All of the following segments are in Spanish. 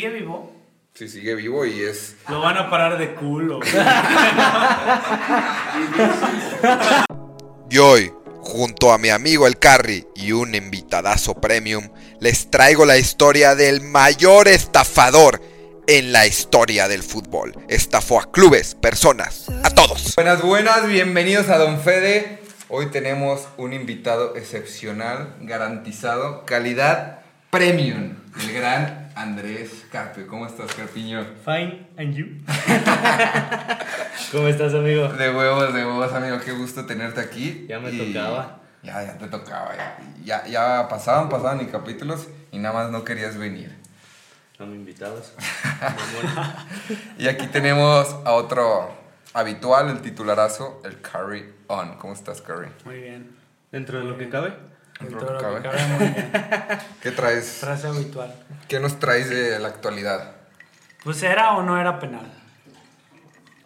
¿Sigue vivo? Sí, sigue vivo y es. Lo van a parar de culo. Y hoy, junto a mi amigo el Carry y un invitadazo premium, les traigo la historia del mayor estafador en la historia del fútbol. Estafó a clubes, personas, a todos. Buenas, buenas, bienvenidos a Don Fede. Hoy tenemos un invitado excepcional, garantizado, calidad premium, el gran Andrés Carpio. ¿Cómo estás, Carpiño? Fine, and you? ¿Cómo estás, amigo? De huevos, de huevos, amigo. Qué gusto tenerte aquí. Ya me Y- tocaba. Ya, ya te tocaba. Ya, ya, ya pasaban, pasaban y capítulos y nada más no querías venir. No me invitabas. Y aquí tenemos a otro habitual, el titularazo, el Carry On. ¿Cómo estás, Carry? Muy bien. Dentro de lo que cabe. Dentro Dentro de lo que cabe, muy bien. ¿Qué traes? Frase habitual. ¿Qué nos traes de la actualidad? Pues era o no era penal.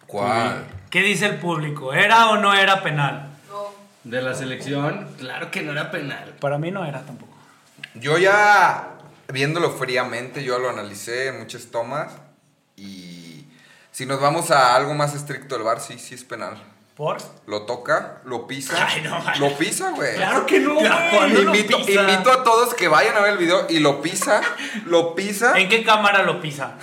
¿Cuál? ¿Qué dice el público? ¿Era o no era penal? De la selección, claro que no era penal. Para mí no era tampoco. Yo ya, viéndolo fríamente, yo lo analicé en muchas tomas y si nos vamos a algo más estricto del bar, sí, sí es penal. ¿Por? Lo toca, lo pisa. Ay, no, man. Lo pisa, güey. Claro que no, Claro, güey. invito, a todos que vayan a ver el video y lo pisa, lo pisa. ¿En qué cámara lo pisa?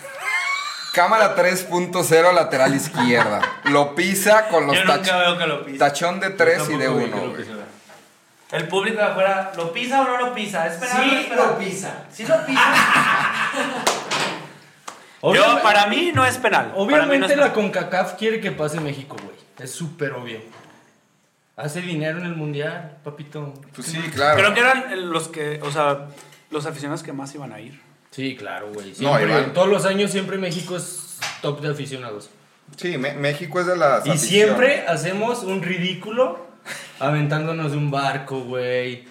Cámara 3.0 lateral izquierda. Lo pisa con los Yo nunca tach- veo que lo pisa. tachón de 3 y de Tampoco vi que 1. lo pisara. El público de afuera, ¿lo pisa o no lo pisa? ¿Es penal o no es Sí, lo pisa. Sí lo pisa. Yo, Obviamente- para mí no es penal. Mí no Obviamente es la penal. CONCACAF quiere que pase México, güey. Es súper obvio. Hace dinero en el mundial, papito. Pues sí, claro. Creo que eran los que, o sea, los aficionados que más iban a ir. Sí, claro, güey. No, Iván. todos los años siempre México es top de aficionados. Sí, Me- México es de las Y aficiones. siempre hacemos un ridículo aventándonos de un barco, güey.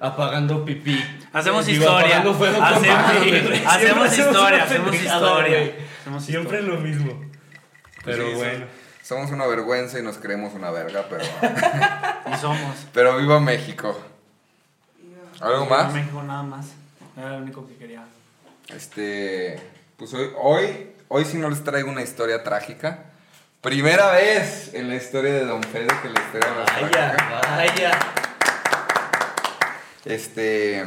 Apagando pipí. Hacemos digo, historia. Hacemos- hacemos historia, hacemos historia. Hacemos Siempre historia. lo mismo. Pero Sí, bueno. so- Somos una vergüenza y nos creemos una verga, pero. Y somos. pero viva México. ¿Algo más? México nada más. Era lo único que quería. Este. Pues hoy, hoy, hoy sí no les traigo una historia trágica. Primera vez en la historia de Don Fede que la historia no es trágica. Vaya, vaya. Este.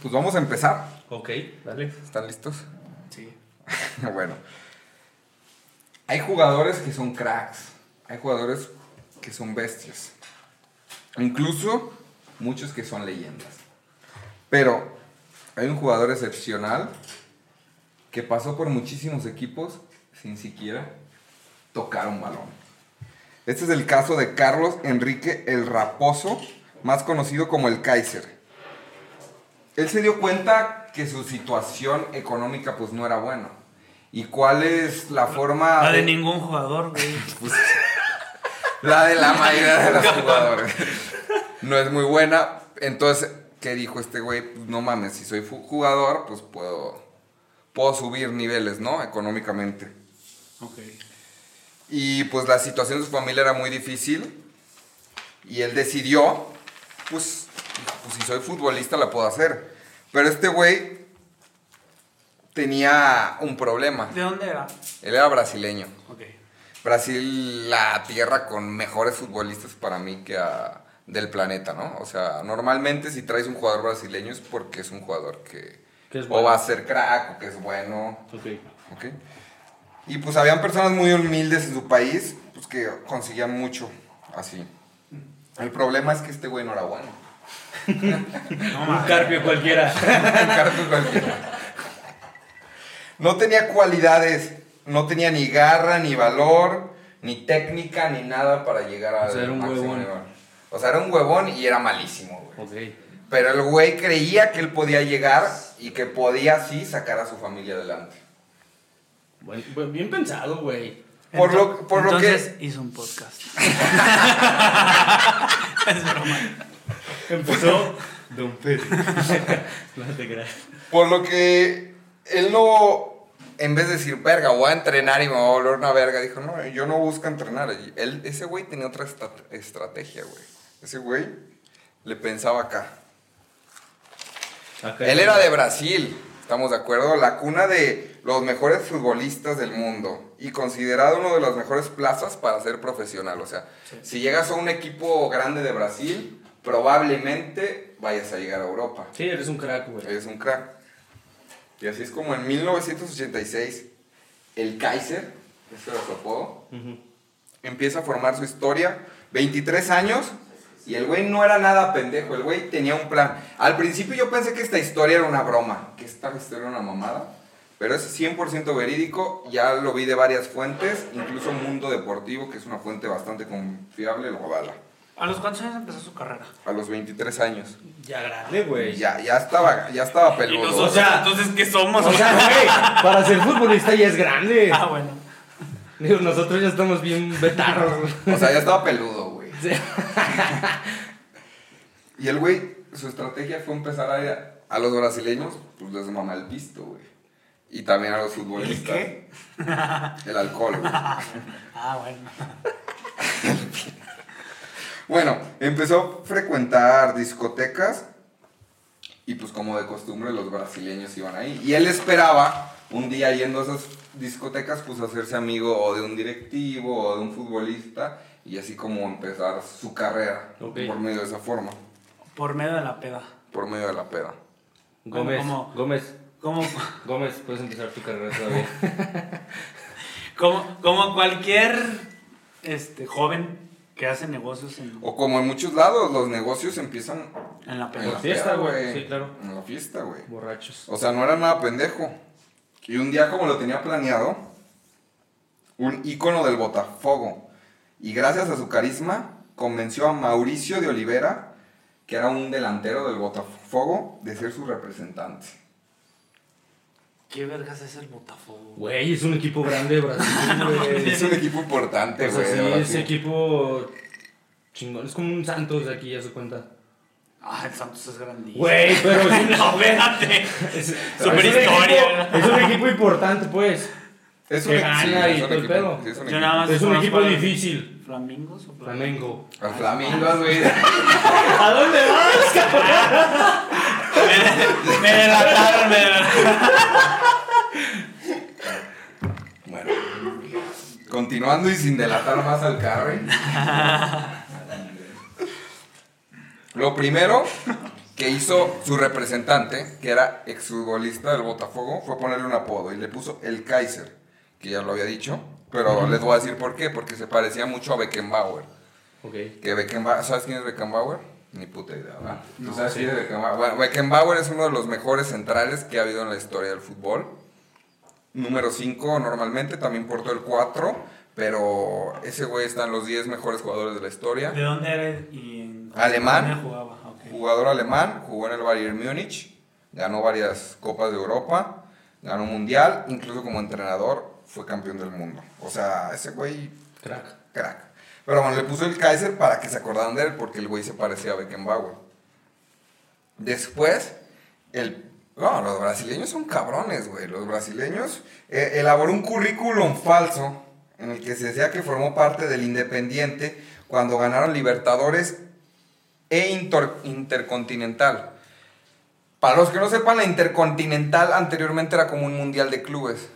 Pues vamos a empezar. Ok, dale. ¿Están listos? Sí. bueno. Hay jugadores que son cracks. Hay jugadores que son bestias. Incluso muchos que son leyendas. Pero hay un jugador excepcional que pasó por muchísimos equipos sin siquiera tocar un balón. Este es el caso de Carlos Enrique el Raposo, más conocido como el Kaiser. Él se dio cuenta que su situación económica pues no era buena. ¿Y cuál es la forma? La de de- ningún jugador, güey. pues, la de la mayoría de los jugadores. No es muy buena. Entonces, ¿qué dijo este güey? Pues, no mames, si soy jugador, pues puedo, puedo subir niveles, ¿no? Económicamente. Ok. Y pues la situación de su familia era muy difícil. Y él decidió, pues, pues si soy futbolista la puedo hacer. Pero este güey tenía un problema. ¿De dónde era? Él era brasileño. Ok. Brasil, la tierra con mejores futbolistas para mí que a- del planeta, ¿no? O sea, normalmente si traes un jugador brasileño es porque es un jugador que, Que es o bueno. va a ser crack o que es bueno, Ok. ¿ok? Y pues habían personas muy humildes en su país, pues que conseguían mucho así. El problema es que este güey no era bueno. No, Un carpio cualquiera. Carlos cualquiera. No tenía cualidades, no tenía ni garra, ni valor, ni técnica, ni nada para llegar a O sea, era un huevón. O sea, era un huevón y era malísimo, güey. ok. Pero el güey creía que él podía llegar y que podía así sacar a su familia adelante. Buen- buen- bien pensado, güey. Por lo, por lo Entonces que... hizo un podcast. es broma. Empezó Don Pedro. no te creas. Por lo que él no, en vez de decir, verga, voy a entrenar y me voy a volver una verga, dijo, no, yo no busco entrenar. Él, ese güey tenía otra estrategia, güey. Ese güey le pensaba acá. Acá Él era de Brasil. Estamos de acuerdo. La cuna de los mejores futbolistas del mundo y considerado uno de las mejores plazas para ser profesional. O sea, si llegas a un equipo grande de Brasil, probablemente vayas a llegar a Europa. Sí, eres un crack, güey. Eres un crack. Y así es como en 1986, el Kaiser, ese era su apodo, empieza a formar su historia. 23 años. Y el güey no era nada pendejo, el güey tenía un plan. Al principio yo pensé que esta historia era una broma, que esta historia era una mamada. Pero es 100% verídico, ya lo vi de varias fuentes, incluso Mundo Deportivo, que es una fuente bastante confiable, lo avala. ¿A los cuántos años empezó su carrera? A los 23 años. Ya grande, güey. Ya, ya estaba, ya estaba ¿Y peludo. nosotros, O sea- entonces, ¿qué somos? O sea, güey, para ser futbolista ya es grande. ah, bueno. Digo, nosotros ya estamos bien betarros, güey. O sea, ya estaba peludo, güey. Sí. Y el güey, su estrategia fue empezar a ir a, los brasileños, pues les mama el pisto, güey. Y también a los futbolistas. qué? El alcohol, güey. Ah, bueno. Bueno, empezó a frecuentar discotecas y pues como de costumbre los brasileños iban ahí. Y él esperaba un día yendo a esas discotecas pues hacerse amigo o de un directivo o de un futbolista y así como empezar su carrera por medio de esa forma, Por medio de la peda. por medio de la peda. Gómez, ¿Cómo? Gómez, Como, Gómez, puedes empezar tu carrera todavía. como, como cualquier este, joven que hace negocios en, O como en muchos lados, los negocios empiezan en la en la fiesta, güey. Sí, claro. En la fiesta, güey. Borrachos. O sea, no era nada pendejo. Y un día, como lo tenía planeado, un ícono del Botafogo. Y gracias a su carisma, convenció a Mauricio de Olivera, que era un delantero del Botafogo, de ser su representante. ¿Qué vergas es el Botafogo? Güey, es un equipo grande de Brasil, güey. Es un equipo importante, O güey. sea, de sí, ese equipo chingón. Es como un Santos de aquí, ya se cuenta. Ah, el Santos es grandísimo. Güey, pero es un, no, espérate. es, Super es un historia. equipo- es un equipo importante, pues. Es que sí, gana es y un todo el equipo- pedo. sí, es un Yo equipo. nada más Es un conozco equipo a los difícil. ¿Flamingos o Flamengo. Al Flamingo, güey. ¿A dónde vas, cabrón? me, me delataron, me delataron. Bueno. Continuando y sin delatar más al Carre. Lo primero que hizo su representante, que era exfutbolista del Botafogo, fue ponerle un apodo y le puso el Kaiser, que ya lo había dicho, pero les voy a decir por qué, porque se parecía mucho a Beckenbauer. Ok. Que Beckenbauer, ¿sabes quién es Beckenbauer? Ni puta idea, ¿verdad? ¿Tú sabes quién es Beckenbauer? Bueno, Beckenbauer es uno de los mejores centrales que ha habido en la historia del fútbol. Número 5 normalmente, también portó el 4, pero ese güey está en los 10 mejores jugadores de la historia. ¿De dónde era y en Alemán. dónde jugaba? Jugador alemán, jugó en el Bayern Múnich, ganó varias copas de Europa, ganó un mundial, incluso como entrenador fue campeón del mundo. O sea, ese güey Crack. crack. Pero bueno, le puso el Kaiser para que se acordaran de él, porque el güey se parecía a Beckenbauer. Después, el... No, los brasileños son cabrones, güey. Los brasileños eh, elaboró un currículum falso en el que se decía que formó parte del Independiente cuando ganaron Libertadores e Inter- Intercontinental. Para los que no sepan, la Intercontinental anteriormente era como un mundial de clubes.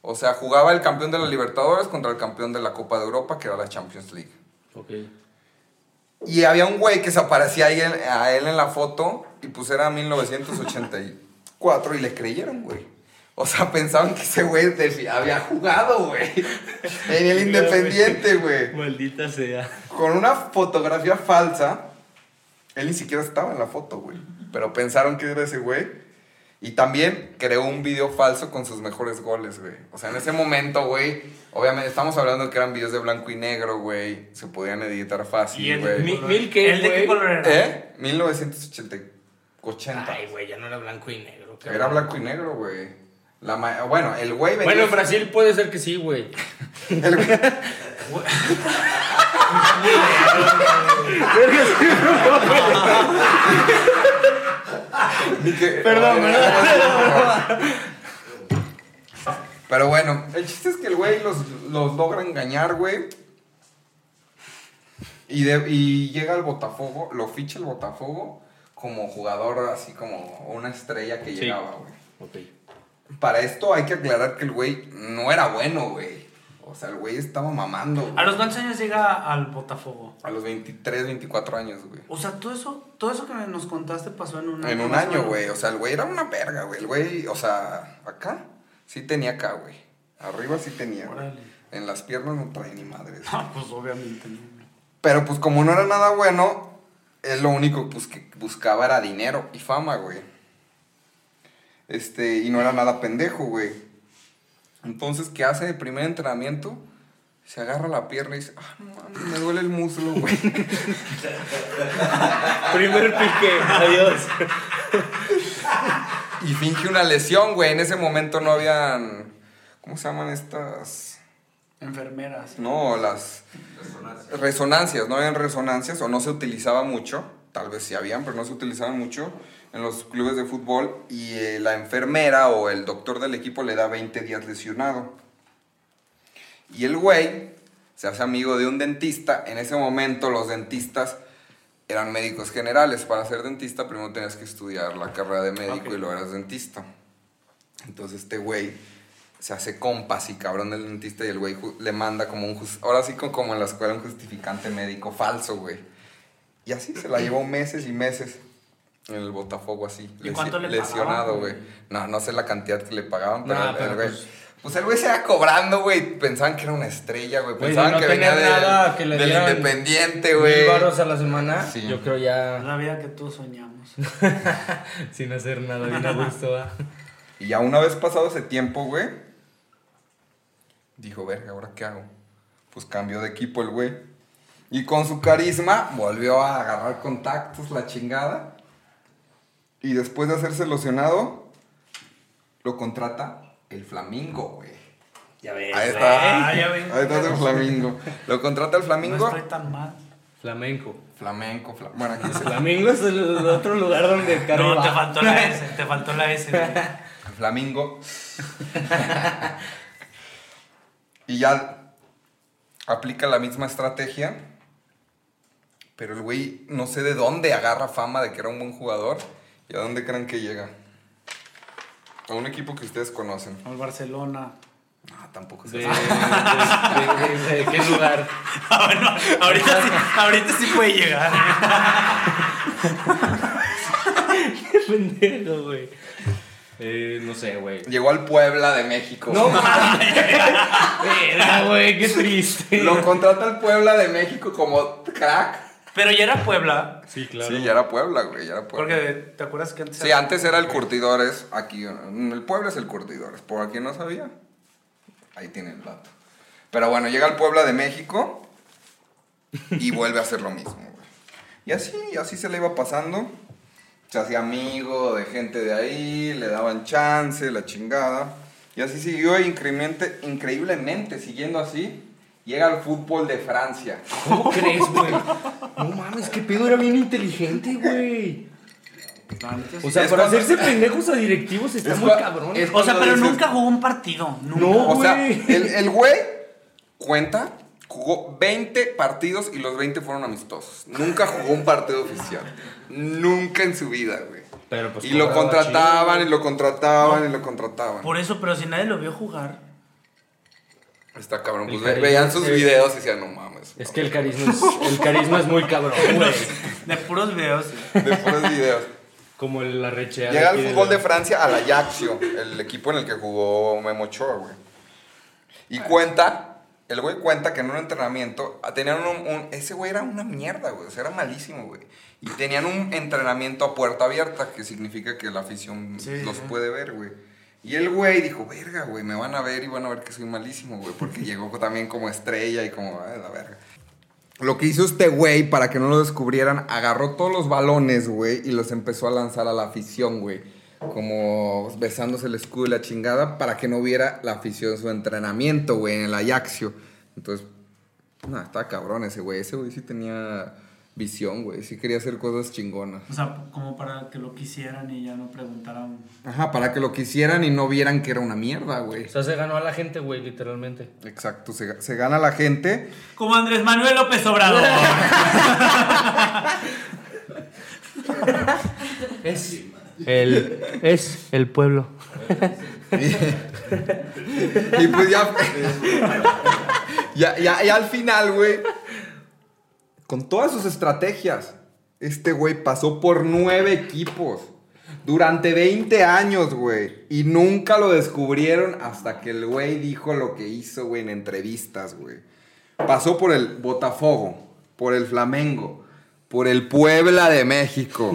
O sea, jugaba el campeón de la Libertadores contra el campeón de la Copa de Europa, que era la Champions League. Ok. Y había un güey que se aparecía ahí a él en la foto y pues era 1984 y le creyeron, güey. O sea, pensaban que ese güey había jugado, güey. En el Independiente, güey. Maldita sea. Con una fotografía falsa. Él ni siquiera estaba en la foto, güey. Pero pensaron que era ese güey. Y también creó un video falso con sus mejores goles, güey. O sea, en ese momento, güey. Obviamente, estamos hablando que eran videos de blanco y negro, güey. Se podían editar ¿Y fácil, el, güey. Mi- mil qué, ¿El de qué güey? color era? ¿Eh? 1980. 80. Ay, güey, ya no era blanco y negro. Era blanco y negro, güey. La ma- bueno, el güey venía. Bueno, en Brasil puede ser que sí, güey. el güey- Perdón, Pero bueno, el chiste es que el güey los, los logra engañar, güey. Y, de- y llega al Botafogo, lo ficha el Botafogo como jugador, así como una estrella que Sí. llegaba, güey. Para esto hay que aclarar que el güey no era bueno, güey. O sea, el güey estaba mamando. güey. ¿A los cuántos años llega al Botafogo? A los 23, 24 años, güey. O sea, todo eso, todo eso que nos contaste pasó en un año. En un año, menos. güey. O sea, el güey era una verga, güey. El güey, o sea, acá sí tenía acá, güey. Arriba sí tenía. güey. Órale. En las piernas no trae ni madres. Ah, pues obviamente no. Pero pues como no era nada bueno, él lo único pues, que buscaba era dinero y fama, güey. Este, y no era nada pendejo, güey. Entonces, ¿qué hace de primer entrenamiento? Se agarra la pierna y dice, ah, no mames, me duele el muslo, güey. Primer pique, adiós. y finge una lesión, güey. En ese momento no habían, ¿cómo se llaman estas? Enfermeras. No, las resonancias, no habían resonancias o no se utilizaba mucho, tal vez sí habían, pero no se utilizaban mucho en los clubes de fútbol y eh, la enfermera o el doctor del equipo le da 20 días lesionado. Y el güey se hace amigo de un dentista, en ese momento los dentistas eran médicos generales, para ser dentista primero tenías que estudiar la carrera de médico Ok. y luego eras dentista. Entonces este güey se hace compas y cabrón del dentista y el güey le manda como un... Ahora sí co- como en la escuela un justificante médico falso, güey. Y así se la llevó meses y meses en el botafogo así. ¿Y cuánto le pagaban, Lesionado, güey? No, no sé la cantidad que le pagaban, pero, Nah, el- pero el güey... pues- Pues el güey se iba cobrando, güey. Pensaban que era una estrella, güey. De Pensaban no que venía tener del, nada, que le del dieran Independiente, Mil güey. varos a la semana, Sí. yo creo ya la vida que todos soñamos. sin hacer nada, bien a gusto, ¿va? Y ya una vez pasado ese tiempo, güey, dijo, verga, ¿ahora qué hago? Pues cambió de equipo el güey. Y con su carisma volvió a agarrar contactos, la chingada. Y después de hacerse lesionado, lo contrata el Flamingo, güey. Ya ves. Ahí está. Ah, ya ven. Ahí está el Flamingo. Lo contrata el No Flamingo. estoy tan mal. Flamenco. Flamenco, fla- bueno, aquí se Flamingo es el, otro lugar donde el carro No, te faltó la S, te faltó la S. güey. El Flamingo. y ya aplica la misma estrategia. Pero el güey no sé de dónde agarra fama de que era un buen jugador. ¿Y a dónde creen que llega? A un equipo que ustedes conocen. Al Barcelona. No, tampoco De, sé. de, de- de- de qué lugar? Ah, bueno, ahorita sí, ahorita sí puede llegar. Qué pendejo, güey. Eh, no sé, güey. Llegó al Puebla de México. No mames. Güey, qué triste. Lo contrata el Puebla de México como crack. Pero ya era Puebla. Sí, claro. Sí, ya era Puebla, güey, ya era Puebla. Porque te acuerdas que antes Sí, antes era el Curtidores, aquí, el Puebla es el Curtidores, por aquí no sabía, ahí tiene el dato. Pero bueno, llega al Puebla de México y vuelve a hacer lo mismo, güey. Y así, y así se le iba pasando, se hacía amigo de gente de ahí, le daban chance, la chingada, y así siguió increíblemente, increíblemente siguiendo así, llega al fútbol de Francia. ¿Cómo crees, güey? No mames, qué pedo era bien inteligente, güey. O sea, Es para cuando- hacerse pendejos a directivos está Es muy cabrón. es- O sea, pero dices- nunca jugó un partido. Nunca. No. O sea, el, el güey cuenta, jugó 20 partidos y los 20 fueron amistosos. Nunca jugó un partido oficial. Nunca en su vida, güey. Pero pues y lo contrataban, y lo contrataban, y lo contrataban. Por eso, pero si nadie lo vio jugar. Está cabrón. Pues ve- veían sus sí. videos y decían, no mames. Es que el carisma es, el carisma es muy cabrón, güey. De puros videos. De puros videos. Como la recheada. Llega al fútbol la- de Francia al Ajaxio, el equipo en el que jugó Memo Ochoa, güey. Y cuenta, el güey cuenta que en un entrenamiento ah, tenían un, un- ese güey era una mierda, güey, o sea, era malísimo, güey. Y tenían un entrenamiento a puerta abierta, que significa que la afición Sí, los sí. puede ver, güey. Y el güey dijo, verga, güey, me van a ver y van a ver que soy malísimo, güey, porque llegó también como estrella y como, ay, la verga. Lo que hizo este güey para que no lo descubrieran, agarró todos los balones, güey, y los empezó a lanzar a la afición, güey. Como besándose el escudo y la chingada para que no viera la afición su entrenamiento, güey, en el Ajaxio. Entonces, no, estaba cabrón ese güey. Ese güey sí tenía visión, güey. Sí quería hacer cosas chingonas. O sea, como para que lo quisieran y ya no preguntaran. Ajá, para que lo quisieran y no vieran que era una mierda, güey. O sea, se ganó a la gente, güey, literalmente. Exacto, se, se gana la gente. Como Andrés Manuel López Obrador. Es el, es el pueblo. y pues ya, ya, ya, ya al final, güey, con todas sus estrategias, este güey pasó por nueve equipos durante 20 años, güey. Y nunca lo descubrieron hasta que el güey dijo lo que hizo, güey, en entrevistas, güey. Pasó por el Botafogo, por el Flamengo, por el Puebla de México,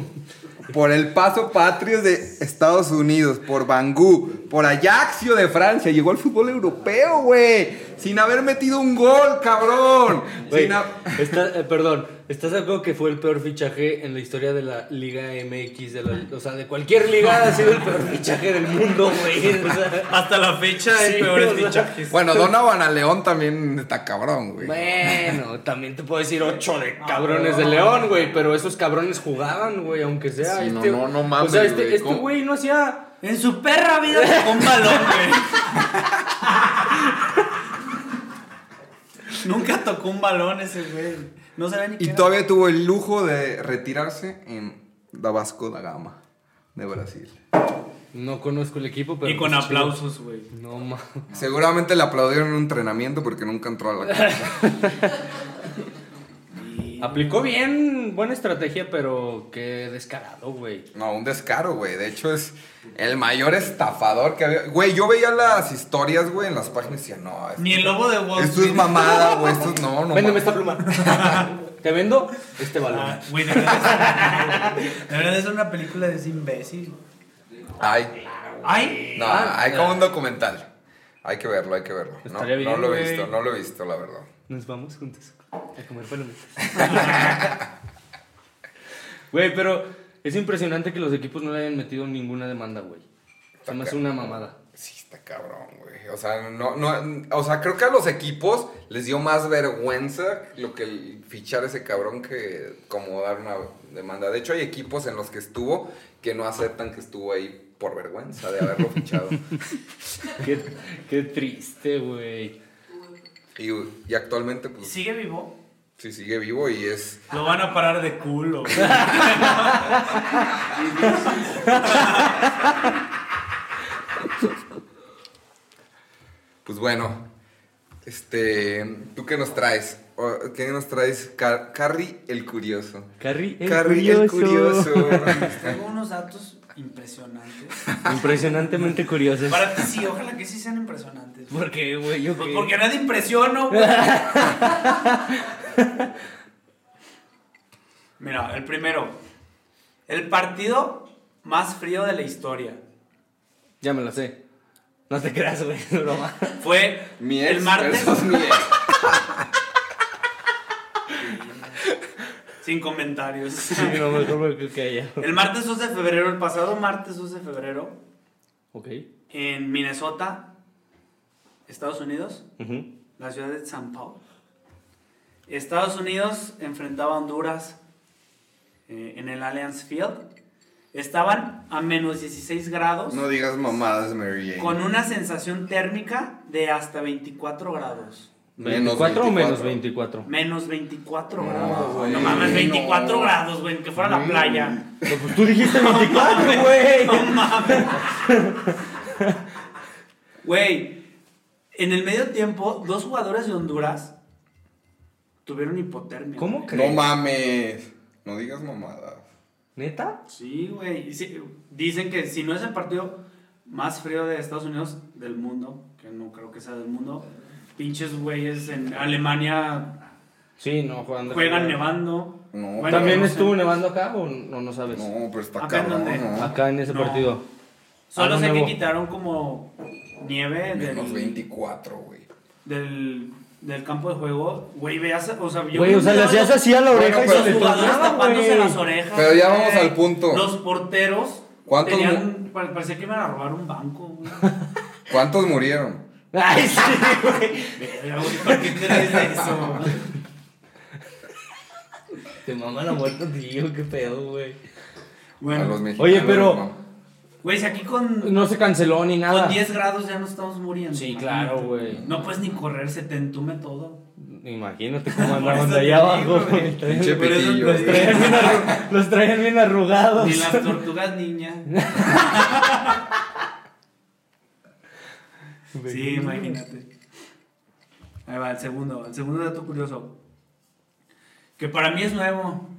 por el Paso Patrios de Estados Unidos, por Bangú, por Ajaxio de Francia. Llegó al fútbol europeo, güey. Sin haber metido un gol, cabrón. Sin está- eh, perdón, ¿estás de acuerdo que fue el peor fichaje en la historia de la Liga MX? De la- o sea, de cualquier liga ha sido el peor fichaje del mundo, güey. O sea, Hasta la fecha hay Sí, peores o sea, fichajes. Bueno, Donovan a León también está cabrón, güey. bueno, también te puedo decir ocho de cabrones de León, güey, pero esos cabrones jugaban, güey, aunque sea. Sí, no, este, no, no mames, O sea, este güey, este güey no hacía. En su perra vida tocó un balón, güey. Nunca tocó un balón ese güey. No sabía ni qué Y era. todavía tuvo el lujo de retirarse en Tabasco da Gama, de Brasil. No conozco el equipo, pero. Y con pues, aplausos, güey. No mames. Seguramente le aplaudieron en un entrenamiento porque nunca entró a la cancha. Aplicó bien, buena estrategia, pero qué descarado, güey. No, un descaro, güey. De hecho, es el mayor estafador que había. Güey, yo veía las historias, güey, en las páginas y decía, no, esto, Ni el lobo de Wall esto es mamada, güey. Esto es no, no. Véndeme esta pluma. Te vendo este balón. Ah, Güey, de de ser una película de ese imbécil. Ay, ¡Ay! no, hay como un documental. Hay que verlo, hay que verlo. No, Estaría bien, no lo he visto, no lo he visto, la verdad. Nos vamos juntos a comer palomitas. Güey, pero es impresionante que los equipos no le hayan metido ninguna demanda, güey. Se me hace una mamada. Sí, está cabrón, güey. O sea, no, no, o sea, creo que a los equipos les dio más vergüenza lo que el fichar ese cabrón que como dar una demanda. De hecho, hay equipos en los que estuvo que no aceptan que estuvo ahí por vergüenza de haberlo fichado. Qué, qué triste, güey. Y, y actualmente, pues, ¿Sigue vivo? sí sigue vivo y es... Lo van a parar de culo. güey. Pues bueno, este, ¿tú qué nos traes? ¿Qué nos traes? Car- Carrie el Curioso. Carrie, el Carrie el curioso. Curioso. Tengo unos datos impresionantes. Impresionantemente curiosos. Para ti sí, ojalá que sí sean impresionantes. ¿Por qué, güey? Yo Pues qué? porque nadie impresiono, güey. Mira, el primero. El partido más frío de la historia. Ya me lo sé. No te creas, güey. Broma. Fue Mi el martes. mi ex. Sin comentarios. Sí, no, mejor que ella. El martes 2 de febrero, el pasado martes 2 de febrero, Ok. en Minnesota, Estados Unidos, la ciudad de San Paulo. Estados Unidos enfrentaba a Honduras eh, en el Allianz Field. Estaban a menos 16 grados No digas mamadas, Mary Jane. con una sensación térmica de hasta 24 grados. Menos ¿24 o menos 24? 24? Menos 24 No, grados. güey, no mames, 24 no. grados, güey, que fuera la playa. No, pues tú dijiste 24, güey. No mames. Güey, en el medio tiempo, dos jugadores de Honduras tuvieron hipotermia. ¿Cómo güey. crees? No mames. No digas mamadas. ¿Neta? Sí, güey. Dicen que si no es el partido más frío de Estados Unidos, del mundo, que no creo que sea del mundo, pinches güeyes en Alemania Sí, no, juegan de juegan nevando. No, Bueno, ¿También no sé. estuvo nevando acá o no, no sabes? No, pero está ¿Acá en cabrón? ¿no? Acá en ese No. partido. Solo Ah, sé que quitaron como nieve Menos del, 24, güey. del, del campo de juego. Güey, veas, o sea, yo Güey, o sea, le hacías los- así a la Bueno, oreja y se los jugadores tapándose las orejas. Pero ya vamos al punto. Los porteros ¿Cuántos tenían, parecía que iban a robar un banco, güey. ¿Cuántos murieron? Ay, sí, güey. ¿Por qué eso? Te mama la muerte, tío, qué pedo, güey. A los Bueno, mexicanos. Oye, pero- no. güey, si aquí con, No se canceló ni nada. con 10 grados ya no estamos muriendo. Sí, claro, güey. No puedes ni correr, se te entume todo. Imagínate cómo andaban de allá digo, abajo, güey. Los los traían bien arrugados. Ni las tortugas niña. Sí, imagínate. Ahí va, el segundo. El segundo dato curioso. Que para mí es nuevo.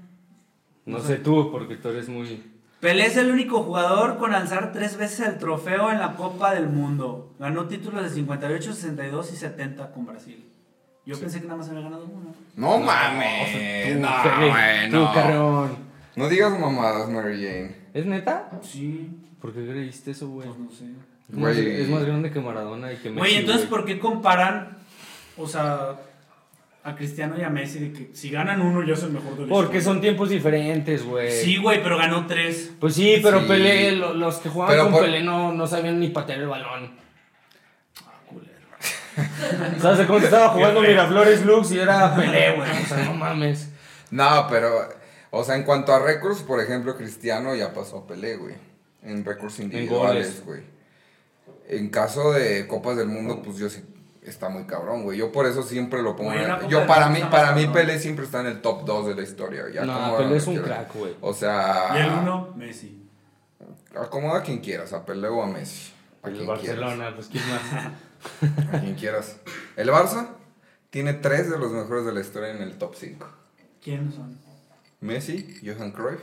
No sé tú, porque tú eres muy. Pelé es el único jugador con alzar tres veces el trofeo en la Copa del Mundo. Ganó títulos de 58, 62 y 70 con Brasil. Yo pensé que nada más había ganado uno. No mames. Tú, No, Felipe, güey, tú, no. Carreón. No digas mamadas, Mary Jane. ¿Es neta? Sí, ¿Por qué creíste eso, güey? pues no sé. Es más- Güey. Es más grande que Maradona y que Messi. Oye, entonces, güey. ¿por qué comparan, o sea, a Cristiano y a Messi de que si ganan uno yo soy el mejor de la Porque son tiempos diferentes, güey. Sí, güey, pero ganó tres. Pues sí, pero Sí. Pelé, lo- los que jugaban Pero con por- Pelé no, no sabían ni patear el balón. Ah, culero. ¿Sabes cuando estaba jugando. Miraflores Lux y era Pelé, güey? O sea, no mames. No, pero, o sea, en cuanto a récords, por ejemplo, Cristiano ya pasó a Pelé, güey. En récords individuales, güey. En caso de Copas del Mundo, pues yo sí está muy cabrón, güey. Yo por eso siempre lo pongo. Güey, en- yo para mí, para mí. Pelé siempre está en el top 2 de la historia. Ya No, como Pelé es un crack, güey. O sea, Y el uno, Messi. acomoda a quien quieras, a Pelé o a Messi. A El quien Barcelona, pues quién más. A quien quieras. El Barça tiene tres de los mejores de la historia en el top 5. ¿Quiénes son? Messi, Johan Cruyff.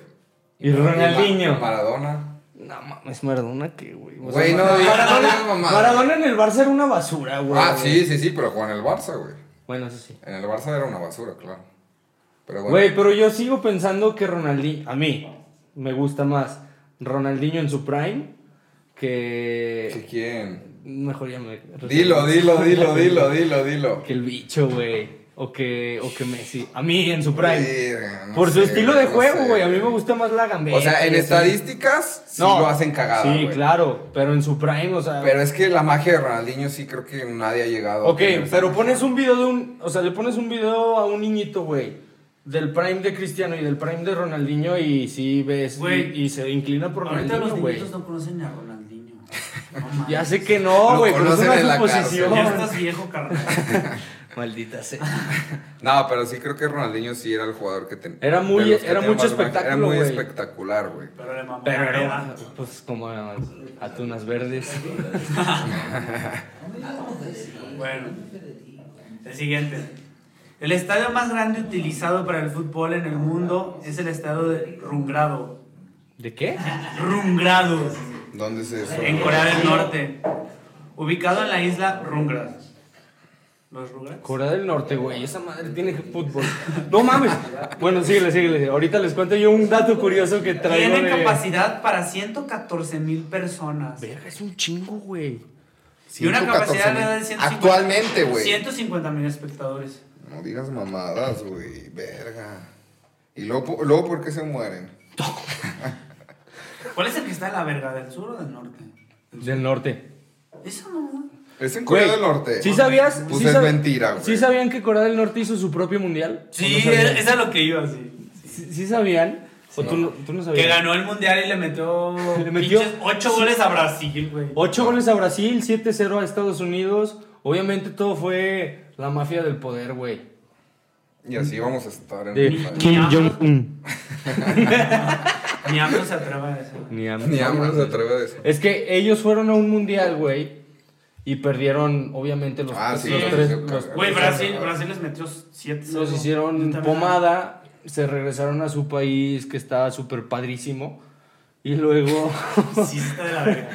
Y Ronaldinho. Ma- Maradona. No mames, Maradona, ¿qué, güey? O sea, Güey, no Maradona, no mamadas. Maradona en el Barça era una basura, güey. Ah, sí, sí, sí, pero jugó en el Barça, güey. Bueno, eso sí. En el Barça era una basura, claro. Pero bueno. Güey, pero yo sigo pensando que Ronaldinho, a mí, me gusta más Ronaldinho en su prime ¿Que que... quién? Mejor ya me... Dilo, dilo, dilo, dilo, dilo, dilo. Que el bicho, güey. O que, o que Messi. A mí en su prime. No Por su sé, estilo de no juego, güey. A mí me gusta más la gambeta. O sea, en estadísticas sí No, lo hacen cagada, Sí, claro. Pero en su prime, o sea... Pero es que la magia de Ronaldinho sí creo que nadie ha llegado. Ok, pero pones un video de un. O sea, le pones un video a un niñito, güey. Del prime de Cristiano y del prime de Ronaldinho y sí ves. Güey. Y, y se inclina por Ahorita los Ronaldinho, niñitos no conocen ni a Ronaldinho. Ya sé que no, güey, pero es conocen una suposición. Ya estás viejo, carnal. Maldita sea. No, pero sí creo que Ronaldinho sí era el jugador que tenía. Era muy- era mucho espectáculo, Era muy espectacular, güey. Pero le mamó Pero era, pues como atunas verdes. Bueno, el siguiente. El estadio más grande utilizado para el fútbol en el mundo es el estadio de Rungrado. ¿De qué? Rungrado, ¿Dónde es eso? en Corea del Norte. Ubicado en la isla Rungrad. ¿Los Rugrats? Corea del Norte, güey. Esa madre tiene fútbol. No mames. Bueno, síguele, síguele. Ahorita les cuento yo un dato curioso que traigo. Tiene de- capacidad para 114 mil personas. Verga, es un chingo, güey. Y una 114 capacidad de 150 Actualmente, güey. 150 mil espectadores. No digas mamadas, güey. Verga. Y luego, luego, ¿por qué se mueren? ¿Cuál es el que está en la verga? ¿Del sur o del norte? Del norte. Eso no. Es en Corea Güey, del Norte. ¿Sí sabías? Pues sí es sab- mentira, güey. ¿Sí sabían que Corea del Norte hizo su propio mundial? ¿O Sí, no es lo que iba. ¿Sí, sí sabían? ¿O tú, no, tú no sabías? Que ganó el mundial y le metió, Le metió- 8 goles a Brasil, güey. 8 goles a Brasil, 7-0 a Estados Unidos. Obviamente todo fue la mafia del poder, güey. Y así vamos a estar en De. Kim Jong-un. Ni AMLO se atreve a eso. Ni a- Ni AMLO se atreve a decir. Es que ellos fueron a un mundial, güey. Y perdieron, obviamente, los, Ah, sí, los los tres. Güey, Brasil, Brasil les metió 7 los hicieron pomada. Se regresaron a su país, que estaba súper padrísimo. Y luego. Sí, está de la verga.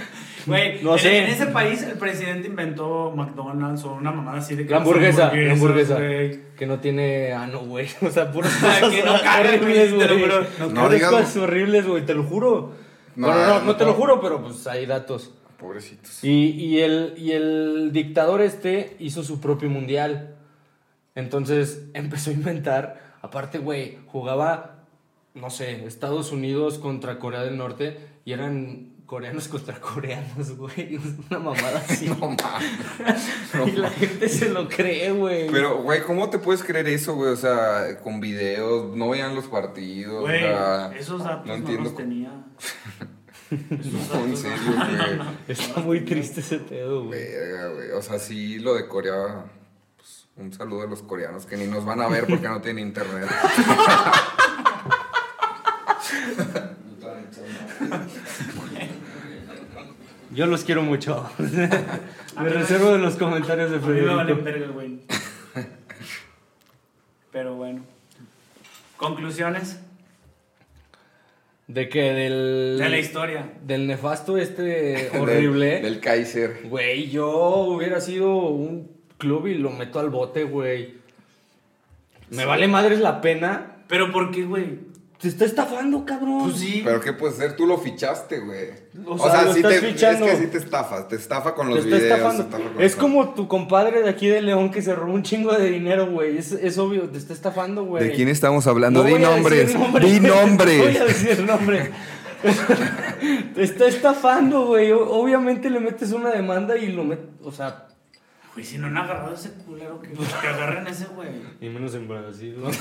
Güey, No en, sé. en ese país el presidente inventó McDonald's o una mamada así de que La hamburguesa, la hamburguesas, hamburguesa. güey. Que no tiene ano, güey. O sea, puras Ah, cosas que no horribles, güey. No, cosas horribles, güey, te lo juro. No, bueno, no, no, no, te lo juro, pero pues hay datos. Pobrecitos. Y, y, el, y el dictador este hizo su propio mundial. Entonces empezó a inventar. Aparte, güey, jugaba, no sé, Estados Unidos contra Corea del Norte y eran coreanos contra coreanos, güey. Una mamada así. No mames. y la gente se lo cree, güey. Pero, güey, ¿cómo te puedes creer eso, güey? O sea, con videos, no veían los partidos. Güey, o sea, esos datos no no, entiendo los tenía. Esos No, datos en no- serio, güey. Está muy triste ese pedo, güey. Verga, güey. O sea, sí, lo de Corea. Pues, un saludo a los coreanos que ni nos van a ver porque no tienen internet. Yo los quiero mucho. Me reservo de los comentarios de me vale. Pero bueno. Conclusiones De que del. de la historia. Del nefasto este horrible. Del, del Kaiser. Güey, yo hubiera sido un club y lo meto al bote, güey. Me vale madres la pena. Pero ¿por qué, güey? Te está estafando, cabrón. Pues sí. Pero ¿qué puede ser? Tú lo fichaste, güey. O sea, lo sí estás te, fichando. es que sí te estafa. Te estafa con los videos. estafando. te estafa con Es como tu compadre de aquí de León que se robó un chingo de dinero, güey. Es, es obvio, te está estafando, güey. ¿De quién estamos hablando? No Di nombres. nombres. Di No voy a nombres. decir nombres. te está estafando, güey. O- Obviamente le metes una demanda y lo metes. O sea, Güey, si no han agarrado ese culero, que, que agarren ese, güey. y menos en Brasil. ¿no?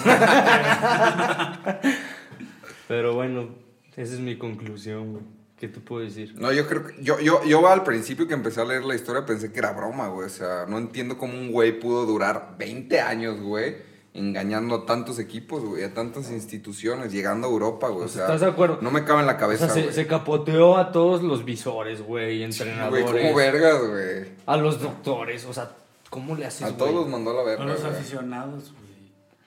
Pero bueno, esa es mi conclusión, güey. ¿Qué te puedo decir? No, yo creo que. Yo, yo, yo al principio que empecé a leer la historia pensé que era broma, güey. O sea, no entiendo cómo un güey pudo durar 20 años, güey, engañando a tantos equipos, güey, a tantas instituciones, llegando a Europa, güey. O sea, ¿Estás de acuerdo? no me cabe en la O cabeza, sea, se, güey. se capoteó a todos los visores, güey, Güey, entrenadores. como vergas, güey. a los doctores, o sea, ¿cómo le haces, A güey? todos los mandó a la verga. A los güey. aficionados, güey.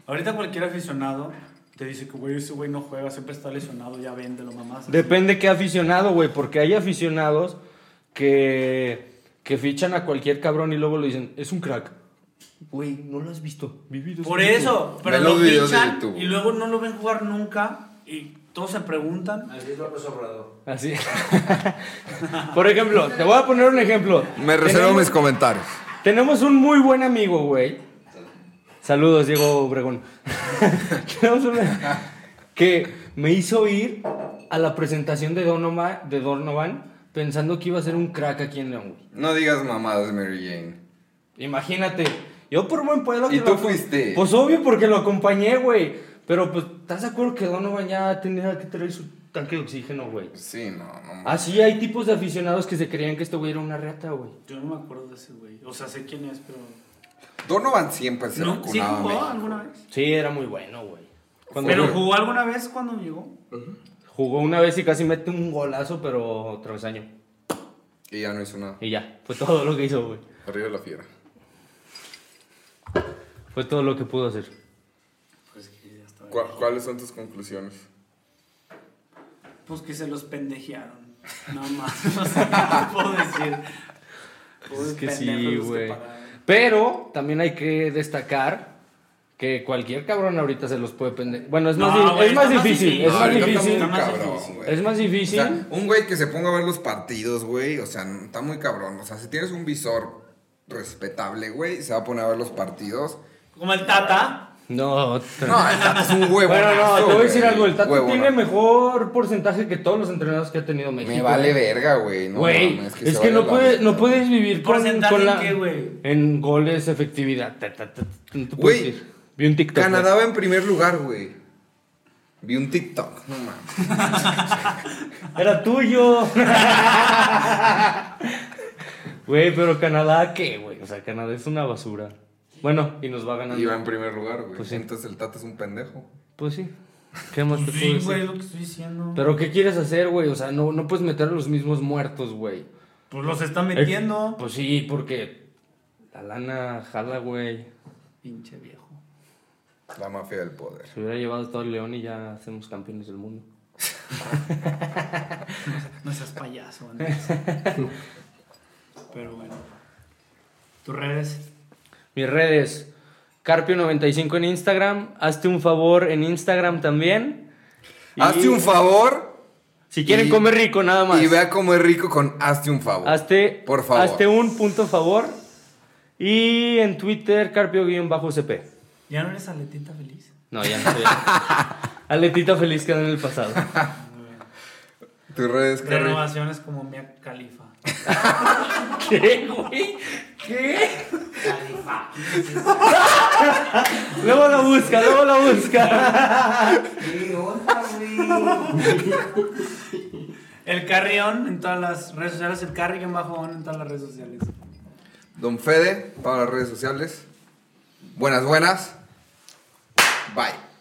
Ahorita cualquier aficionado te dice que, güey, ese güey no juega, siempre está lesionado, ya véndelo, mamás. Depende qué aficionado, güey, porque hay aficionados que, que fichan a cualquier cabrón y luego le dicen, es un crack. Güey, no lo has visto. Vivido Por eso, pero Ve lo los videos de fichan YouTube. y luego no lo ven jugar nunca y todos se preguntan. Así es López Obrador. Así. Por ejemplo, te voy a poner un ejemplo. Me reservo Tenemos- mis comentarios. Tenemos un muy buen amigo, güey. Saludos, Diego Obregón. Que me hizo ir a la presentación de Donovan, de Donovan pensando que iba a ser un crack aquí en León, güey. No digas mamadas, Mary Jane. Imagínate, yo por buen pueblo ¿Y que tú lo- fuiste? Pues obvio porque lo acompañé, güey. Pero pues, ¿estás de acuerdo que Donovan ya tenía que traer su tanque de oxígeno, güey? Sí, no, no. Así hay tipos de aficionados que se creían que este güey era una reata, güey. Yo no me acuerdo de ese güey. O sea, sé quién es, pero. Donovan siempre se No, ¿Sí vacunaba. jugó México. alguna vez? Sí, era muy bueno, güey. Cuando ¿Pero jugó, jugó alguna vez cuando llegó? jugó una vez y casi mete un golazo, pero travesaño. Y ya no hizo nada. Y ya, fue todo lo que hizo, güey. Arriba la fiera. Fue todo lo que pudo hacer. Pues que ya estaba. ¿Cu- ¿Cuáles son tus conclusiones? Pues que se los pendejearon. Nada más. No sé qué puedo decir. Pobres Es que sí, pendejos los que güey. pagaron. Pero también hay que destacar que cualquier cabrón ahorita se los puede pender. Bueno, es más, No, güey, es más difícil, es más está difícil. muy cabrón, güey. Es más O difícil. sea, un güey que se ponga a ver los partidos, güey, o sea, está muy cabrón. O sea, si tienes un visor respetable, güey, se va a poner a ver los partidos. Como el Tata. No, No, el Tata es un huevo. Bueno, no, te voy a decir algo. El Tata Huevo, tiene no. mejor porcentaje que todos los entrenadores que ha tenido México. Me vale güey. verga, güey. No, Güey, es que vaya no, la puedes, verga. no puedes vivir con, ¿Porcentaje con en la... qué, güey? En goles, efectividad. Ta, ta, ta, no te puedo Güey, decir. Vi un TikTok. Canadá va en primer lugar, güey. Vi un TikTok. No mames. Era tuyo. Güey, pero Canadá, ¿qué, güey? O sea, Canadá es una basura. Bueno, y nos va ganando. Iba en primer lugar, güey. Pues sí. Entonces el Tata es un pendejo. Pues sí. ¿Qué más te puedo sí, decir? güey, es lo que estoy diciendo. Pero ¿qué quieres hacer, güey? O sea, no, no puedes meter a los mismos muertos, güey. Pues los está metiendo. Pues sí, porque la lana jala, güey. Pinche viejo. La mafia del poder. Se hubiera llevado todo el León y ya hacemos campeones del mundo. No seas payaso, Andrés. Pero bueno. ¿Tus redes? Mis redes. Carpio95 en Instagram. Hazte un favor en Instagram también. Y Hazte un favor Si quieren y- comer rico, nada más. y vea cómo es rico con hazte un favor. Hazte, Por favor. hazte un punto favor. Y en Twitter, Carpio-CP. ¿Ya no eres aletita feliz? No, ya no soy. Aletita feliz quedó en el pasado. Tus redes. Renovaciones como Mia Califa. ¿Qué, güey? ¿Qué? Califa. Luego lo busca, luego lo busca. ¿Qué onda, güey? El Carrión en todas las redes sociales. El Carri bajo en todas las redes sociales. Don Fede, para las redes sociales. Buenas, buenas. Bye.